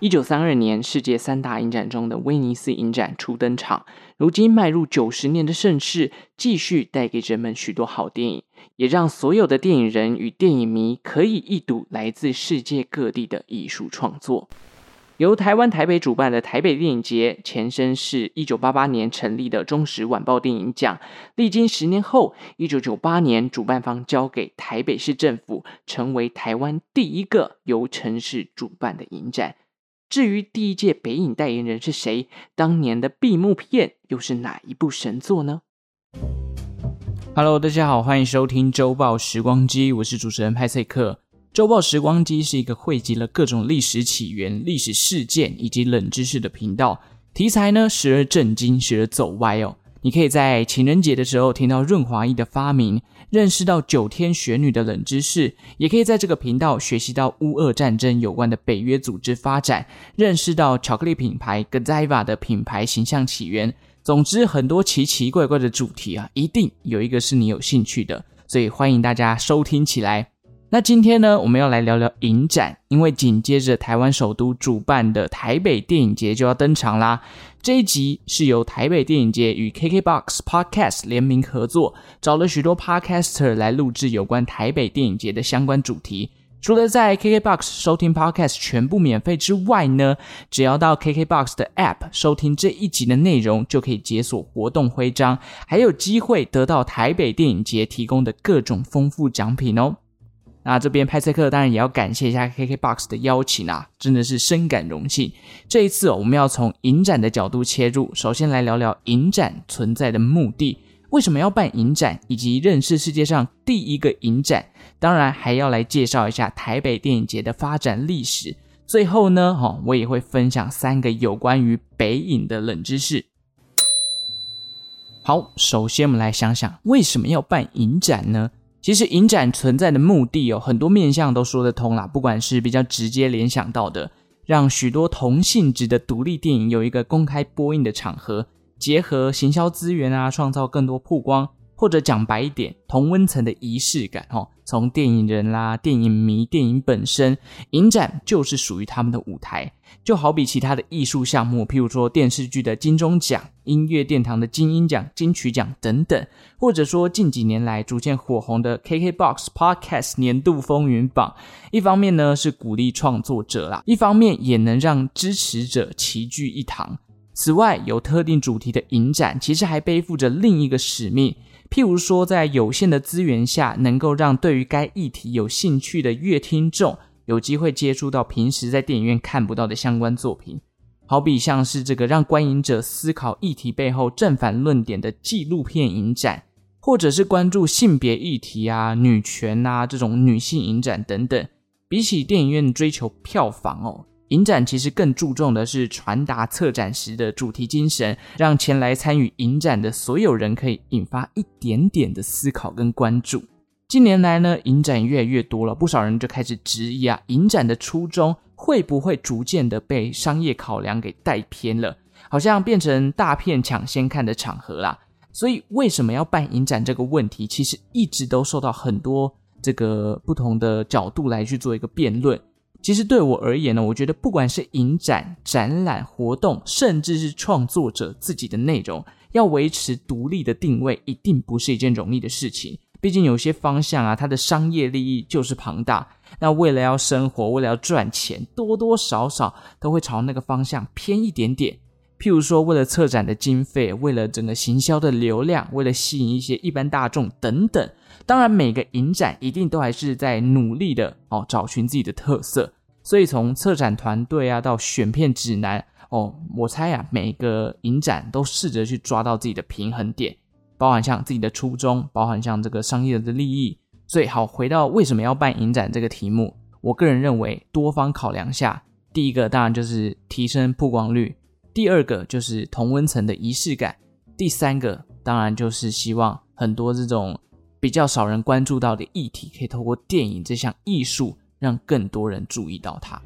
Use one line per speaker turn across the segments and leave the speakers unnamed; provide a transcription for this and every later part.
一九三二年，世界三大影展中的威尼斯影展初登场。如今迈入九十年的盛世，继续带给人们许多好电影，也让所有的电影人与电影迷可以一睹来自世界各地的艺术创作。由台湾台北主办的台北电影节，前身是一九八八年成立的中时晚报电影奖，历经十年后，一九九八年主办方交给台北市政府，成为台湾第一个由城市主办的影展。至于第一届北影代言人是谁？当年的闭幕片又是哪一部神作呢？Hello，大家好，欢迎收听周报时光机，我是主持人派翠克。周报时光机是一个汇集了各种历史起源、历史事件以及冷知识的频道，题材呢时而震惊，时而走歪哦。你可以在情人节的时候听到润滑液的发明，认识到九天玄女的冷知识，也可以在这个频道学习到乌俄战争有关的北约组织发展，认识到巧克力品牌 Godiva 的品牌形象起源。总之，很多奇奇怪怪的主题啊，一定有一个是你有兴趣的，所以欢迎大家收听起来。那今天呢，我们要来聊聊影展，因为紧接着台湾首都主办的台北电影节就要登场啦。这一集是由台北电影节与 KKBOX Podcast 联名合作，找了许多 Podcaster 来录制有关台北电影节的相关主题。除了在 KKBOX 收听 Podcast 全部免费之外呢，只要到 KKBOX 的 App 收听这一集的内容，就可以解锁活动徽章，还有机会得到台北电影节提供的各种丰富奖品哦。那这边派翠克当然也要感谢一下 KKBOX 的邀请啊，真的是深感荣幸。这一次哦，我们要从影展的角度切入，首先来聊聊影展存在的目的，为什么要办影展，以及认识世界上第一个影展。当然还要来介绍一下台北电影节的发展历史。最后呢，哈，我也会分享三个有关于北影的冷知识。好，首先我们来想想为什么要办影展呢？其实影展存在的目的有、很多面向都说得通啦，不管是比较直接联想到的，让许多同性质的独立电影有一个公开播映的场合，结合行销资源啊，创造更多曝光。或者讲白一点，同温层的仪式感哦，从电影人啦、电影迷、电影本身，影展就是属于他们的舞台。就好比其他的艺术项目，譬如说电视剧的金钟奖、音乐殿堂的金音奖、金曲奖等等，或者说近几年来逐渐火红的 KKBOX Podcast 年度风云榜。一方面呢是鼓励创作者啦，一方面也能让支持者齐聚一堂。此外，有特定主题的影展，其实还背负着另一个使命。譬如说，在有限的资源下，能够让对于该议题有兴趣的乐听众有机会接触到平时在电影院看不到的相关作品，好比像是这个让观影者思考议题背后正反论点的纪录片影展，或者是关注性别议题啊、女权啊这种女性影展等等。比起电影院追求票房哦。影展其实更注重的是传达策展时的主题精神，让前来参与影展的所有人可以引发一点点的思考跟关注。近年来呢，影展越来越多了，不少人就开始质疑啊，影展的初衷会不会逐渐的被商业考量给带偏了？好像变成大片抢先看的场合啦。所以为什么要办影展这个问题，其实一直都受到很多这个不同的角度来去做一个辩论。其实对我而言呢，我觉得不管是影展、展览、活动，甚至是创作者自己的内容，要维持独立的定位，一定不是一件容易的事情。毕竟有些方向啊，它的商业利益就是庞大。那为了要生活，为了要赚钱，多多少少都会朝那个方向偏一点点。譬如说，为了策展的经费，为了整个行销的流量，为了吸引一些一般大众等等。当然，每个影展一定都还是在努力的哦，找寻自己的特色。所以从策展团队啊到选片指南哦，我猜啊，每个影展都试着去抓到自己的平衡点，包含像自己的初衷，包含像这个商业的利益。所以好，回到为什么要办影展这个题目，我个人认为多方考量下，第一个当然就是提升曝光率，第二个就是同温层的仪式感，第三个当然就是希望很多这种。比较少人关注到的议题，可以透过电影这项艺术，让更多人注意到它。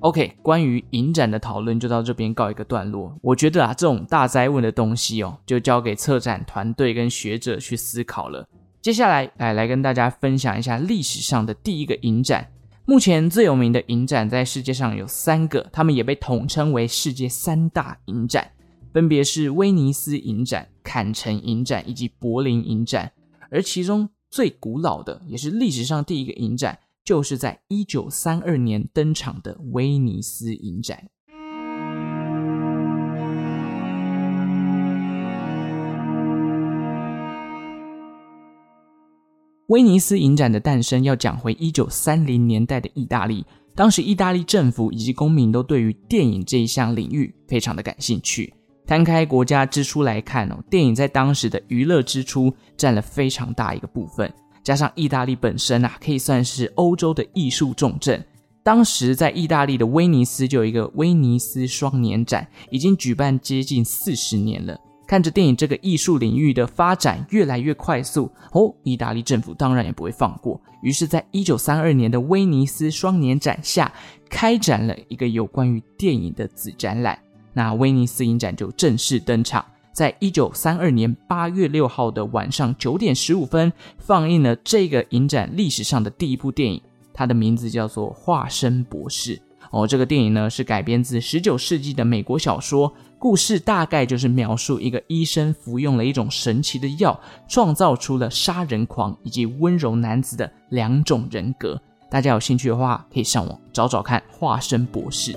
OK，关于影展的讨论就到这边告一个段落。我觉得啊，这种大灾问的东西哦，就交给策展团队跟学者去思考了。接下来来来跟大家分享一下历史上的第一个影展。目前最有名的影展在世界上有三个，他们也被统称为世界三大影展，分别是威尼斯影展、坎城影展以及柏林影展。而其中最古老的，也是历史上第一个影展，就是在一九三二年登场的威尼斯影展。威尼斯影展的诞生要讲回一九三零年代的意大利，当时意大利政府以及公民都对于电影这一项领域非常的感兴趣。摊开国家支出来看哦，电影在当时的娱乐支出占了非常大一个部分，加上意大利本身啊，可以算是欧洲的艺术重镇。当时在意大利的威尼斯就有一个威尼斯双年展，已经举办接近四十年了。看着电影这个艺术领域的发展越来越快速，哦，意大利政府当然也不会放过。于是，在一九三二年的威尼斯双年展下，开展了一个有关于电影的子展览。那威尼斯影展就正式登场，在一九三二年八月六号的晚上九点十五分，放映了这个影展历史上的第一部电影，它的名字叫做《化身博士》。哦，这个电影呢是改编自十九世纪的美国小说。故事大概就是描述一个医生服用了一种神奇的药，创造出了杀人狂以及温柔男子的两种人格。大家有兴趣的话，可以上网找找看《化身博士》。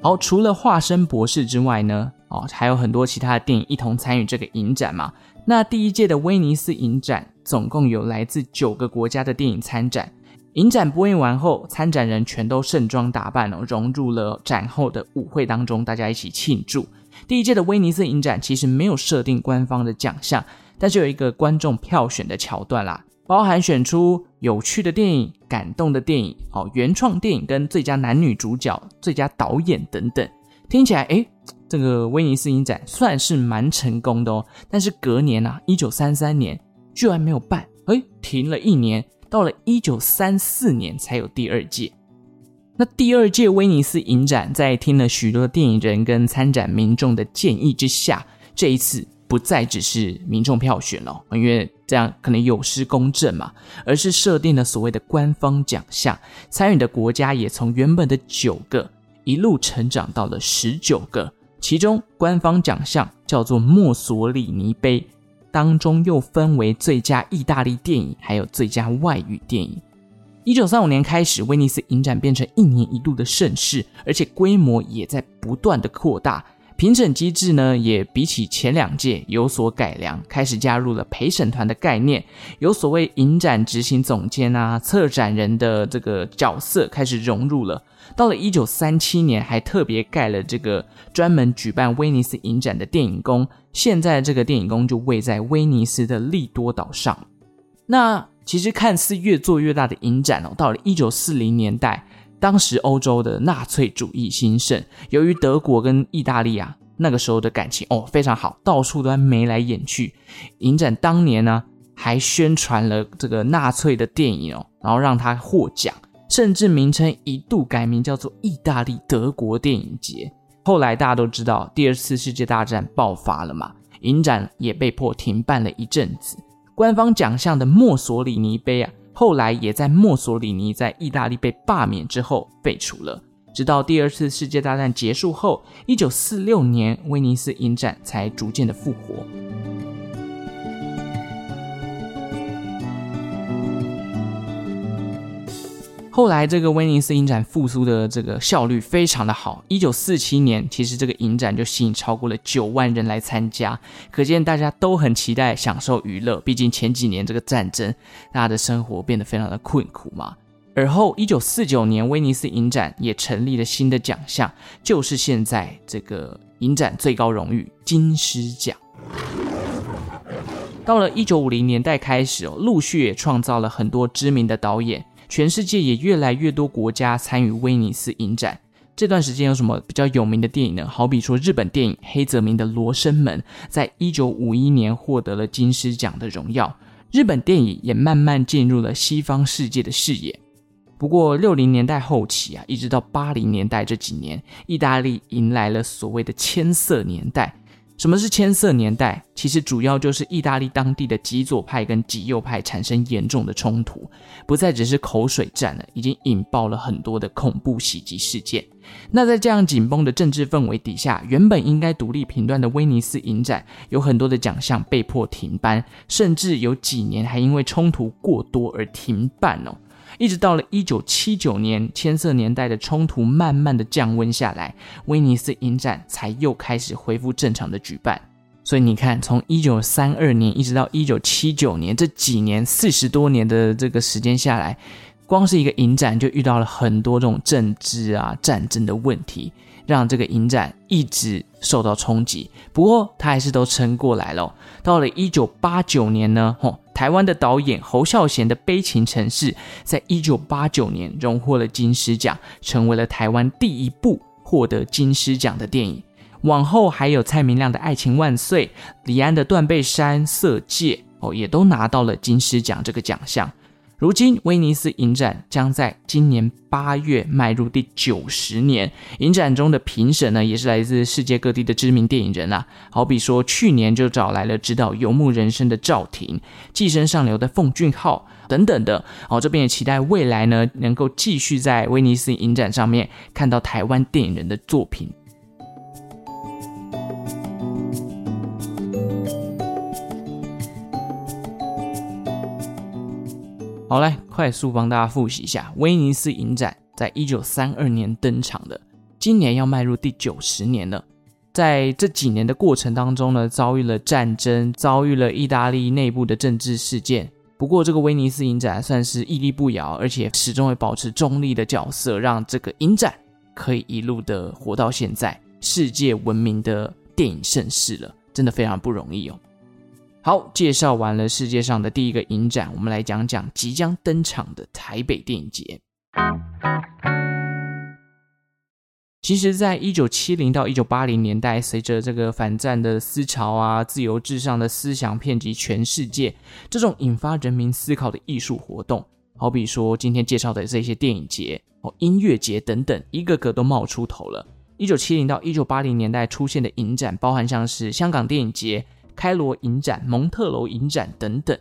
好，除了《化身博士》之外呢，哦，还有很多其他的电影一同参与这个影展嘛。那第一届的威尼斯影展，总共有来自九个国家的电影参展。影展播映完后，参展人全都盛装打扮哦，融入了展后的舞会当中，大家一起庆祝。第一届的威尼斯影展其实没有设定官方的奖项，但是有一个观众票选的桥段啦，包含选出有趣的电影、感动的电影、哦原创电影跟最佳男女主角、最佳导演等等。听起来，诶，这个威尼斯影展算是蛮成功的哦。但是隔年啊，一九三三年居然没有办，诶，停了一年。到了一九三四年才有第二届。那第二届威尼斯影展在听了许多电影人跟参展民众的建议之下，这一次不再只是民众票选了，因为这样可能有失公正嘛，而是设定了所谓的官方奖项，参与的国家也从原本的九个一路成长到了十九个，其中官方奖项叫做墨索里尼杯。当中又分为最佳意大利电影，还有最佳外语电影。一九三五年开始，威尼斯影展变成一年一度的盛事，而且规模也在不断的扩大。评审机制呢，也比起前两届有所改良，开始加入了陪审团的概念，有所谓影展执行总监啊、策展人的这个角色开始融入了。到了一九三七年，还特别盖了这个专门举办威尼斯影展的电影宫。现在这个电影宫就位在威尼斯的利多岛上。那其实看似越做越大的影展哦，到了一九四零年代，当时欧洲的纳粹主义兴盛，由于德国跟意大利啊那个时候的感情哦非常好，到处都在眉来眼去。影展当年呢，还宣传了这个纳粹的电影哦，然后让他获奖。甚至名称一度改名叫做“意大利德国电影节”。后来大家都知道，第二次世界大战爆发了嘛，影展也被迫停办了一阵子。官方奖项的墨索里尼杯啊，后来也在墨索里尼在意大利被罢免之后废除了。直到第二次世界大战结束后，一九四六年威尼斯影展才逐渐的复活。后来，这个威尼斯影展复苏的这个效率非常的好。一九四七年，其实这个影展就吸引超过了九万人来参加，可见大家都很期待享受娱乐。毕竟前几年这个战争，大家的生活变得非常的困苦嘛。而后，一九四九年，威尼斯影展也成立了新的奖项，就是现在这个影展最高荣誉金狮奖。到了一九五零年代开始哦，陆续也创造了很多知名的导演。全世界也越来越多国家参与威尼斯影展。这段时间有什么比较有名的电影呢？好比说日本电影黑泽明的《罗生门》在一九五一年获得了金狮奖的荣耀。日本电影也慢慢进入了西方世界的视野。不过六零年代后期啊，一直到八零年代这几年，意大利迎来了所谓的千色年代。什么是千色年代？其实主要就是意大利当地的极左派跟极右派产生严重的冲突，不再只是口水战了，已经引爆了很多的恐怖袭击事件。那在这样紧绷的政治氛围底下，原本应该独立评断的威尼斯影展，有很多的奖项被迫停办，甚至有几年还因为冲突过多而停办哦。一直到了一九七九年，千色年代的冲突慢慢的降温下来，威尼斯影展才又开始恢复正常的举办。所以你看，从一九三二年一直到一九七九年这几年四十多年的这个时间下来，光是一个影展就遇到了很多这种政治啊、战争的问题，让这个影展一直受到冲击。不过他还是都撑过来了。到了一九八九年呢，吼。台湾的导演侯孝贤的《悲情城市》在一九八九年荣获了金狮奖，成为了台湾第一部获得金狮奖的电影。往后还有蔡明亮的《爱情万岁》，李安的《断背山》、《色戒》哦，也都拿到了金狮奖这个奖项。如今，威尼斯影展将在今年八月迈入第九十年。影展中的评审呢，也是来自世界各地的知名电影人啊，好比说去年就找来了执导《游牧人生》的赵婷，《寄生上流》的奉俊昊等等的。好，这边也期待未来呢，能够继续在威尼斯影展上面看到台湾电影人的作品。好，来快速帮大家复习一下，威尼斯影展在一九三二年登场的，今年要迈入第九十年了。在这几年的过程当中呢，遭遇了战争，遭遇了意大利内部的政治事件。不过，这个威尼斯影展算是屹立不摇，而且始终会保持中立的角色，让这个影展可以一路的活到现在，世界闻名的电影盛事了，真的非常不容易哦。好，介绍完了世界上的第一个影展，我们来讲讲即将登场的台北电影节。其实，在一九七零到一九八零年代，随着这个反战的思潮啊、自由至上的思想遍及全世界，这种引发人民思考的艺术活动，好比说今天介绍的这些电影节、哦音乐节等等，一个个都冒出头了。一九七零到一九八零年代出现的影展，包含像是香港电影节。开罗影展、蒙特楼影展等等，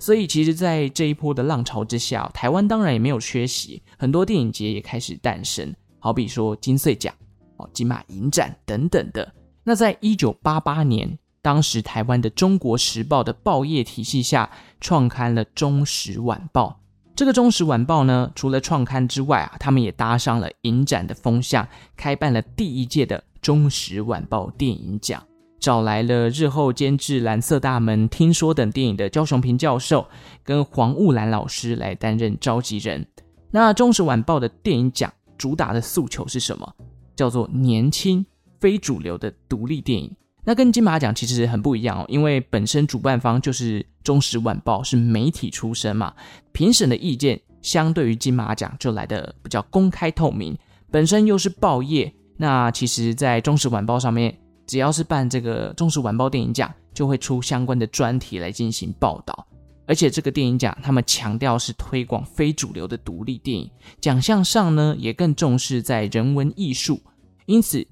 所以其实，在这一波的浪潮之下，台湾当然也没有缺席，很多电影节也开始诞生，好比说金穗奖、哦金马影展等等的。那在一九八八年，当时台湾的《中国时报》的报业体系下，创刊了《中时晚报》。这个《中时晚报》呢，除了创刊之外啊，他们也搭上了影展的风向，开办了第一届的《中时晚报》电影奖。找来了日后监制《蓝色大门》《听说》等电影的焦雄屏教授跟黄雾兰老师来担任召集人。那《中时晚报》的电影奖主打的诉求是什么？叫做年轻非主流的独立电影。那跟金马奖其实很不一样哦，因为本身主办方就是《中时晚报》，是媒体出身嘛，评审的意见相对于金马奖就来的比较公开透明。本身又是报业，那其实在《中时晚报》上面。只要是办这个《中时晚报》电影奖，就会出相关的专题来进行报道。而且这个电影奖，他们强调是推广非主流的独立电影，奖项上呢也更重视在人文艺术。因此，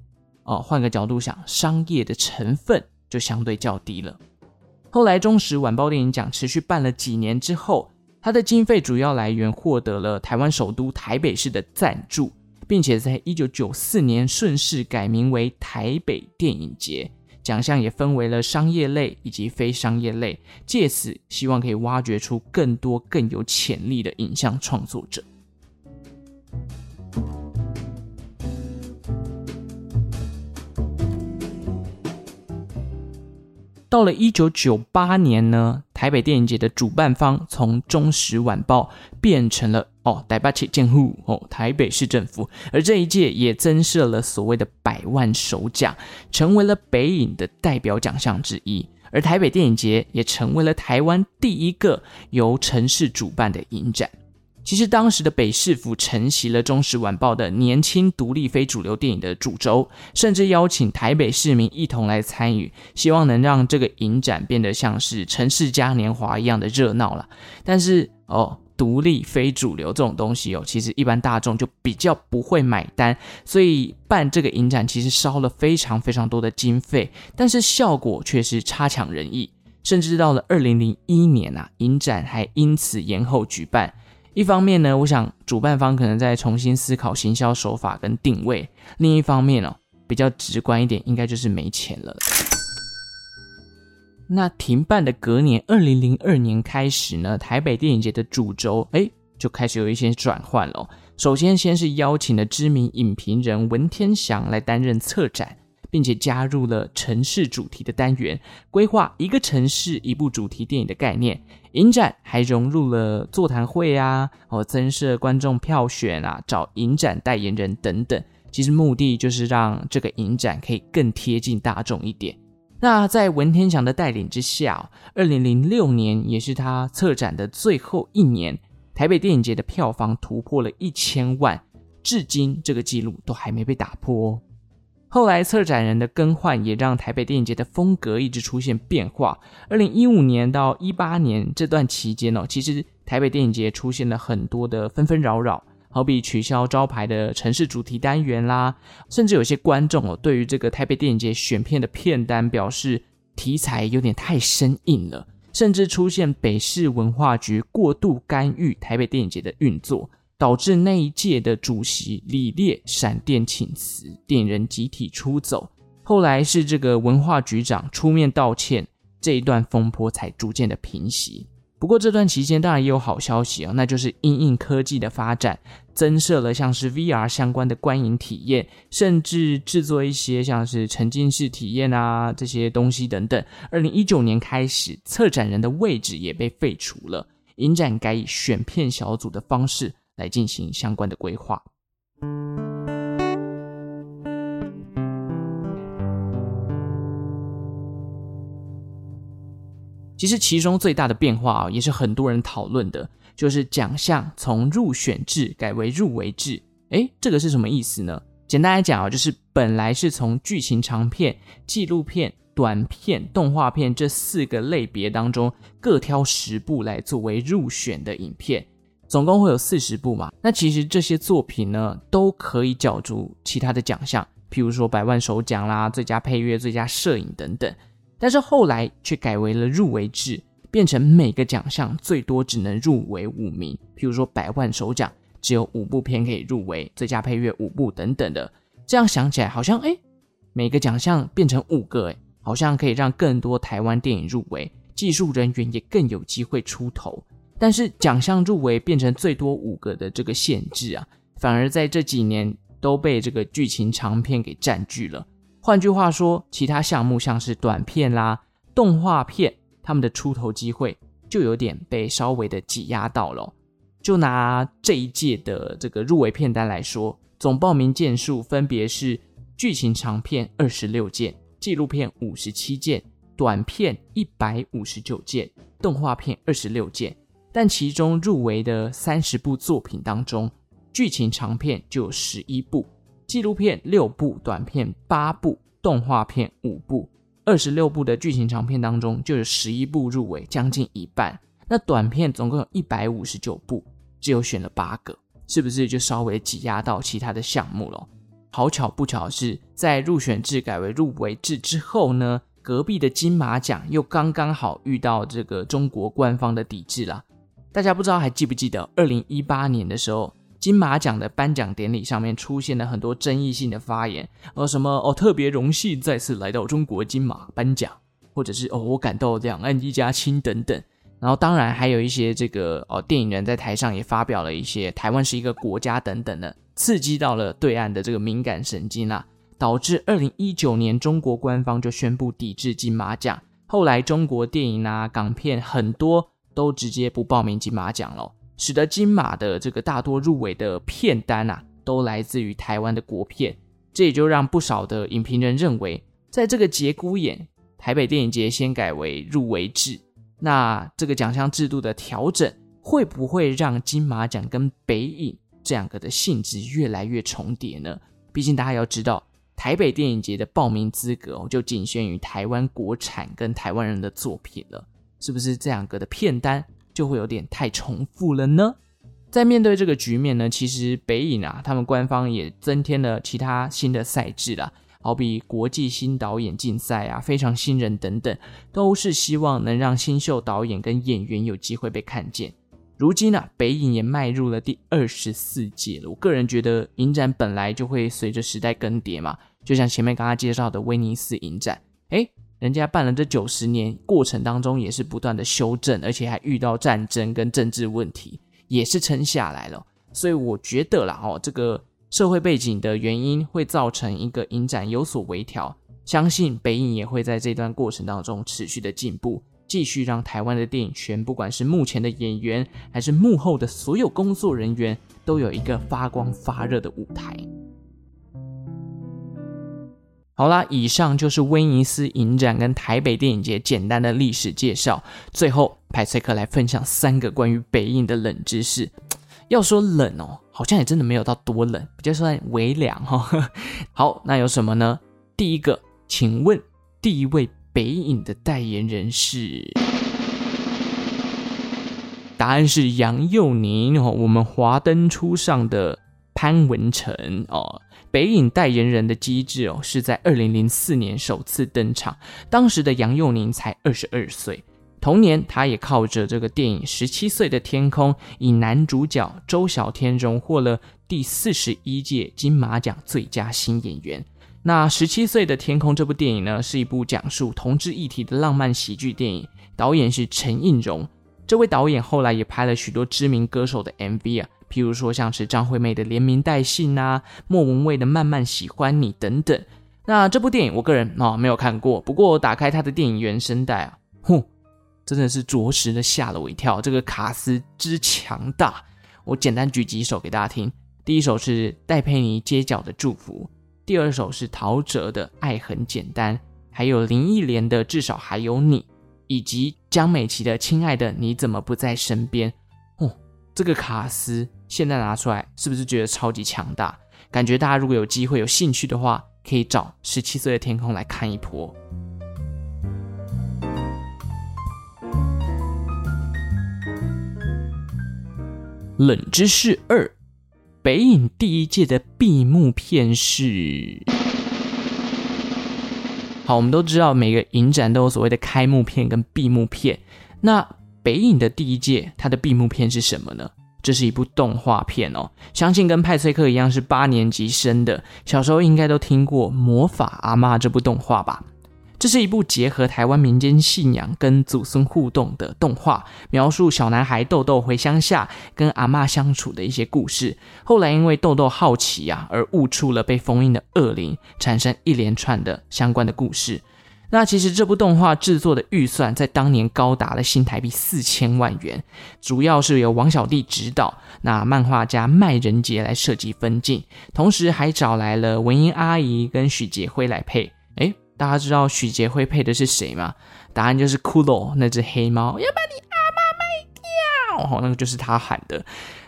哦，换个角度想，商业的成分就相对较低了。后来，《中时晚报》电影奖持续办了几年之后，它的经费主要来源获得了台湾首都台北市的赞助。并且在一九九四年顺势改名为台北电影节，奖项也分为了商业类以及非商业类，借此希望可以挖掘出更多更有潜力的影像创作者。到了一九九八年呢，台北电影节的主办方从中时晚报变成了哦台北市政府哦台北市政府，而这一届也增设了所谓的百万首奖，成为了北影的代表奖项之一。而台北电影节也成为了台湾第一个由城市主办的影展。其实当时的北市府承袭了《中时晚报》的年轻独立非主流电影的主轴，甚至邀请台北市民一同来参与，希望能让这个影展变得像是城市嘉年华一样的热闹了。但是哦，独立非主流这种东西哦，其实一般大众就比较不会买单，所以办这个影展其实烧了非常非常多的经费，但是效果却是差强人意，甚至到了二零零一年啊，影展还因此延后举办。一方面呢，我想主办方可能在重新思考行销手法跟定位；另一方面哦，比较直观一点，应该就是没钱了。那停办的隔年，二零零二年开始呢，台北电影节的主轴哎，就开始有一些转换了。首先，先是邀请了知名影评人文天祥来担任策展，并且加入了城市主题的单元，规划一个城市一部主题电影的概念。影展还融入了座谈会啊，哦，增设观众票选啊，找影展代言人等等。其实目的就是让这个影展可以更贴近大众一点。那在文天祥的带领之下，二零零六年也是他策展的最后一年，台北电影节的票房突破了一千万，至今这个纪录都还没被打破哦。后来策展人的更换也让台北电影节的风格一直出现变化。二零一五年到一八年这段期间哦，其实台北电影节出现了很多的纷纷扰扰。好比取消招牌的城市主题单元啦，甚至有些观众哦，对于这个台北电影节选片的片单表示题材有点太生硬了，甚至出现北市文化局过度干预台北电影节的运作，导致那一届的主席李烈闪电请辞，电影人集体出走。后来是这个文化局长出面道歉，这一段风波才逐渐的平息。不过这段期间当然也有好消息啊，那就是因应科技的发展，增设了像是 VR 相关的观影体验，甚至制作一些像是沉浸式体验啊这些东西等等。二零一九年开始，策展人的位置也被废除了，影展改以选片小组的方式来进行相关的规划。其实其中最大的变化啊，也是很多人讨论的，就是奖项从入选制改为入围制。诶，这个是什么意思呢？简单来讲啊，就是本来是从剧情长片、纪录片、短片、动画片这四个类别当中各挑十部来作为入选的影片，总共会有四十部嘛。那其实这些作品呢，都可以角逐其他的奖项，譬如说百万首奖啦、最佳配乐、最佳摄影等等。但是后来却改为了入围制，变成每个奖项最多只能入围五名。譬如说百万首奖只有五部片可以入围，最佳配乐五部等等的。这样想起来好像哎，每个奖项变成五个哎，好像可以让更多台湾电影入围，技术人员也更有机会出头。但是奖项入围变成最多五个的这个限制啊，反而在这几年都被这个剧情长片给占据了。换句话说，其他项目像是短片啦、动画片，他们的出头机会就有点被稍微的挤压到了。就拿这一届的这个入围片单来说，总报名件数分别是剧情长片二十六件、纪录片五十七件、短片一百五十九件、动画片二十六件。但其中入围的三十部作品当中，剧情长片就有十一部。纪录片六部，短片八部，动画片五部，二十六部的剧情长片当中就有十一部入围，将近一半。那短片总共有一百五十九部，只有选了八个，是不是就稍微挤压到其他的项目了？好巧不巧是在入选制改为入围制之后呢，隔壁的金马奖又刚刚好遇到这个中国官方的抵制啦。大家不知道还记不记得二零一八年的时候？金马奖的颁奖典礼上面出现了很多争议性的发言，呃，什么哦，特别荣幸再次来到中国金马颁奖，或者是哦，我感到两岸一家亲等等。然后当然还有一些这个哦，电影人在台上也发表了一些台湾是一个国家等等的，刺激到了对岸的这个敏感神经啊，导致二零一九年中国官方就宣布抵制金马奖。后来中国电影啊、港片很多都直接不报名金马奖了。使得金马的这个大多入围的片单啊，都来自于台湾的国片，这也就让不少的影评人认为，在这个节骨眼，台北电影节先改为入围制，那这个奖项制度的调整，会不会让金马奖跟北影这两个的性质越来越重叠呢？毕竟大家要知道，台北电影节的报名资格，就仅限于台湾国产跟台湾人的作品了，是不是这两个的片单？就会有点太重复了呢？在面对这个局面呢，其实北影啊，他们官方也增添了其他新的赛制啦，好比国际新导演竞赛啊、非常新人等等，都是希望能让新秀导演跟演员有机会被看见。如今呢、啊，北影也迈入了第二十四届了。我个人觉得，影展本来就会随着时代更迭嘛，就像前面刚刚介绍的威尼斯影展，人家办了这九十年，过程当中也是不断的修正，而且还遇到战争跟政治问题。也是撑下来了，所以我觉得啦，哦，这个社会背景的原因会造成一个影展有所微调，相信北影也会在这段过程当中持续的进步，继续让台湾的电影圈，不管是目前的演员，还是幕后的所有工作人员，都有一个发光发热的舞台。好啦，以上就是威尼斯影展跟台北电影节简单的历史介绍。最后，派崔克来分享三个关于北影的冷知识。要说冷哦，好像也真的没有到多冷，比较算微凉哈。好，那有什么呢？第一个，请问第一位北影的代言人是？答案是杨佑宁哦，我们华灯初上的潘文成哦。北影代言人的机制哦，是在二零零四年首次登场，当时的杨佑宁才二十二岁。同年，他也靠着这个电影《十七岁的天空》，以男主角周小天荣获了第四十一届金马奖最佳新演员。那《十七岁的天空》这部电影呢，是一部讲述同志议题的浪漫喜剧电影，导演是陈映蓉。这位导演后来也拍了许多知名歌手的 MV 啊。譬如说，像是张惠妹的《连名带姓》啊，莫文蔚的《慢慢喜欢你》等等。那这部电影，我个人啊、哦、没有看过，不过打开它的电影原声带啊，呼，真的是着实的吓了我一跳。这个卡司之强大，我简单举几首给大家听。第一首是戴佩妮《街角的祝福》，第二首是陶喆的《爱很简单》，还有林忆莲的《至少还有你》，以及江美琪的《亲爱的你怎么不在身边》。这个卡司。现在拿出来，是不是觉得超级强大？感觉大家如果有机会、有兴趣的话，可以找《十七岁的天空》来看一波。冷知识二：北影第一届的闭幕片是……好，我们都知道每个影展都有所谓的开幕片跟闭幕片。那北影的第一届，它的闭幕片是什么呢？这是一部动画片哦，相信跟派翠克一样是八年级生的，小时候应该都听过《魔法阿嬷》这部动画吧？这是一部结合台湾民间信仰跟祖孙互动的动画，描述小男孩豆豆回乡下跟阿嬷相处的一些故事。后来因为豆豆好奇啊，而误触了被封印的恶灵，产生一连串的相关的故事。那其实这部动画制作的预算在当年高达了新台币四千万元，主要是由王小弟执导，那漫画家麦仁杰来设计分镜，同时还找来了文英阿姨跟许杰辉来配。诶，大家知道许杰辉配的是谁吗？答案就是骷髅那只黑猫，要把你阿妈卖掉，哦，那个就是他喊的。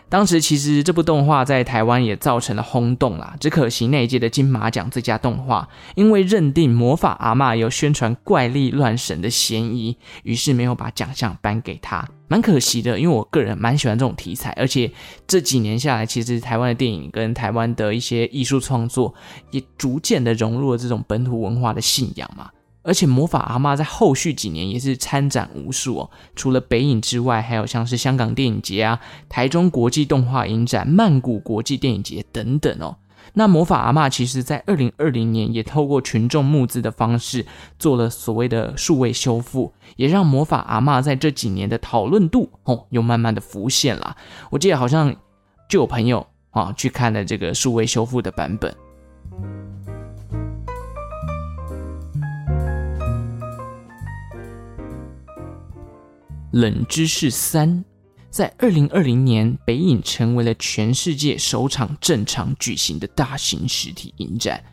当时其实这部动画在台湾也造成了轰动啦，只可惜那一届的金马奖最佳动画，因为认定魔法阿嬷有宣传怪力乱神的嫌疑，于是没有把奖项颁给他，蛮可惜的。因为我个人蛮喜欢这种题材，而且这几年下来，其实台湾的电影跟台湾的一些艺术创作也逐渐的融入了这种本土文化的信仰嘛。而且魔法阿嬷在后续几年也是参展无数哦，除了北影之外，还有像是香港电影节啊、台中国际动画影展、曼谷国际电影节等等哦。那魔法阿嬷其实在二零二零年也透过群众募资的方式做了所谓的数位修复，也让魔法阿嬷在这几年的讨论度哦又慢慢的浮现了。我记得好像就有朋友啊去看了这个数位修复的版本。冷知识三，在二零二零年，北影成为了全世界首场正常举行的大型实体影展。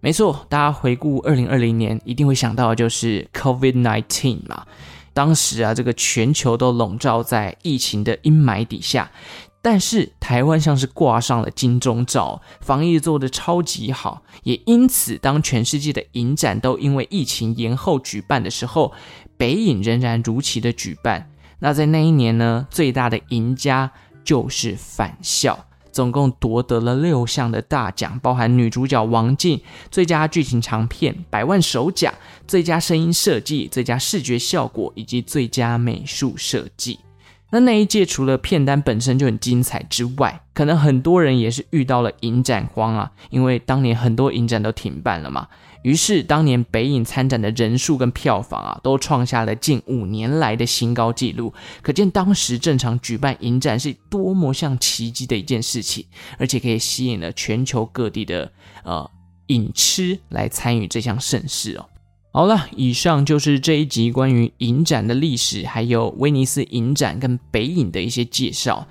没错，大家回顾二零二零年，一定会想到的就是 COVID-19 嘛。当时啊，这个全球都笼罩在疫情的阴霾底下，但是台湾像是挂上了金钟罩，防疫做得超级好。也因此，当全世界的影展都因为疫情延后举办的时候，北影仍然如期的举办，那在那一年呢，最大的赢家就是《返校》，总共夺得了六项的大奖，包含女主角王静、最佳剧情长片、百万首奖、最佳声音设计、最佳视觉效果以及最佳美术设计。那那一届除了片单本身就很精彩之外，可能很多人也是遇到了影展荒啊，因为当年很多影展都停办了嘛。于是当年北影参展的人数跟票房啊，都创下了近五年来的新高纪录。可见当时正常举办影展是多么像奇迹的一件事情，而且可以吸引了全球各地的呃影痴来参与这项盛事哦。好了，以上就是这一集关于影展的历史，还有威尼斯影展跟北影的一些介绍。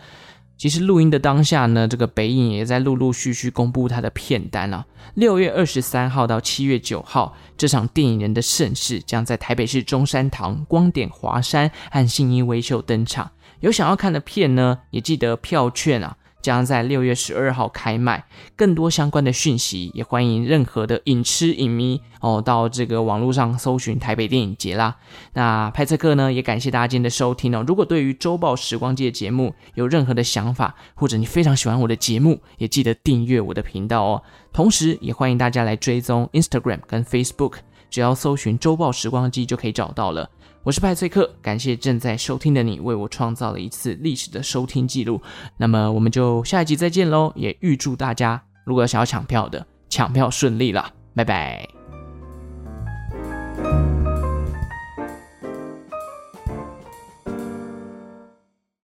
其实录音的当下呢，这个北影也在陆陆续续公布他的片单啊。六月二十三号到七月九号，这场电影人的盛世将在台北市中山堂、光点华山和信义威秀登场。有想要看的片呢，也记得票券啊。将在六月十二号开卖，更多相关的讯息也欢迎任何的影痴影迷哦，到这个网络上搜寻台北电影节啦。那派翠克呢，也感谢大家今天的收听哦。如果对于周报时光机的节目有任何的想法，或者你非常喜欢我的节目，也记得订阅我的频道哦。同时，也欢迎大家来追踪 Instagram 跟 Facebook，只要搜寻周报时光机就可以找到了。我是派崔克，感谢正在收听的你为我创造了一次历史的收听记录。那么我们就下一集再见喽，也预祝大家如果想要抢票的，抢票顺利啦，拜拜。